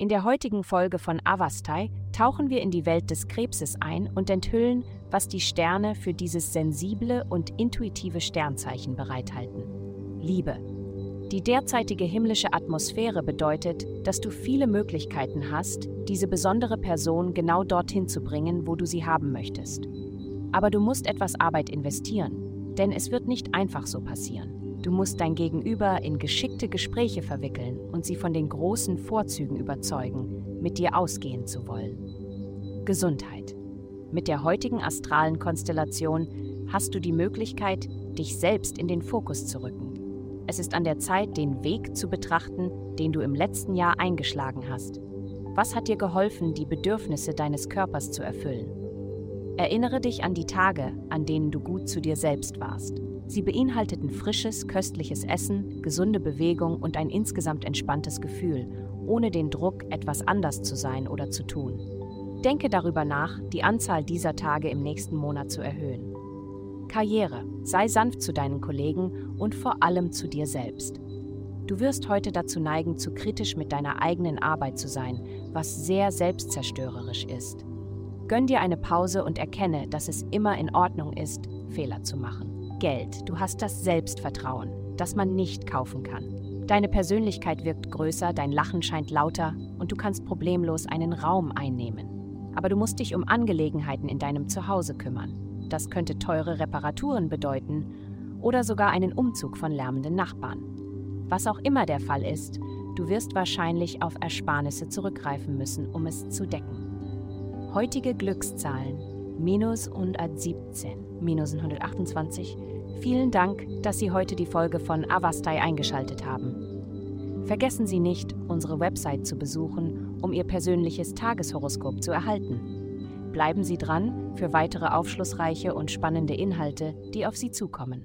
In der heutigen Folge von Avastai tauchen wir in die Welt des Krebses ein und enthüllen, was die Sterne für dieses sensible und intuitive Sternzeichen bereithalten. Liebe. Die derzeitige himmlische Atmosphäre bedeutet, dass du viele Möglichkeiten hast, diese besondere Person genau dorthin zu bringen, wo du sie haben möchtest. Aber du musst etwas Arbeit investieren, denn es wird nicht einfach so passieren. Du musst dein Gegenüber in geschickte Gespräche verwickeln und sie von den großen Vorzügen überzeugen, mit dir ausgehen zu wollen. Gesundheit. Mit der heutigen astralen Konstellation hast du die Möglichkeit, dich selbst in den Fokus zu rücken. Es ist an der Zeit, den Weg zu betrachten, den du im letzten Jahr eingeschlagen hast. Was hat dir geholfen, die Bedürfnisse deines Körpers zu erfüllen? Erinnere dich an die Tage, an denen du gut zu dir selbst warst. Sie beinhalteten frisches, köstliches Essen, gesunde Bewegung und ein insgesamt entspanntes Gefühl, ohne den Druck, etwas anders zu sein oder zu tun. Denke darüber nach, die Anzahl dieser Tage im nächsten Monat zu erhöhen. Karriere. Sei sanft zu deinen Kollegen und vor allem zu dir selbst. Du wirst heute dazu neigen, zu kritisch mit deiner eigenen Arbeit zu sein, was sehr selbstzerstörerisch ist. Gönn dir eine Pause und erkenne, dass es immer in Ordnung ist, Fehler zu machen. Geld, du hast das Selbstvertrauen, das man nicht kaufen kann. Deine Persönlichkeit wirkt größer, dein Lachen scheint lauter und du kannst problemlos einen Raum einnehmen. Aber du musst dich um Angelegenheiten in deinem Zuhause kümmern. Das könnte teure Reparaturen bedeuten oder sogar einen Umzug von lärmenden Nachbarn. Was auch immer der Fall ist, du wirst wahrscheinlich auf Ersparnisse zurückgreifen müssen, um es zu decken. Heutige Glückszahlen minus 117, minus 128. Vielen Dank, dass Sie heute die Folge von Avastai eingeschaltet haben. Vergessen Sie nicht, unsere Website zu besuchen, um Ihr persönliches Tageshoroskop zu erhalten. Bleiben Sie dran für weitere aufschlussreiche und spannende Inhalte, die auf Sie zukommen.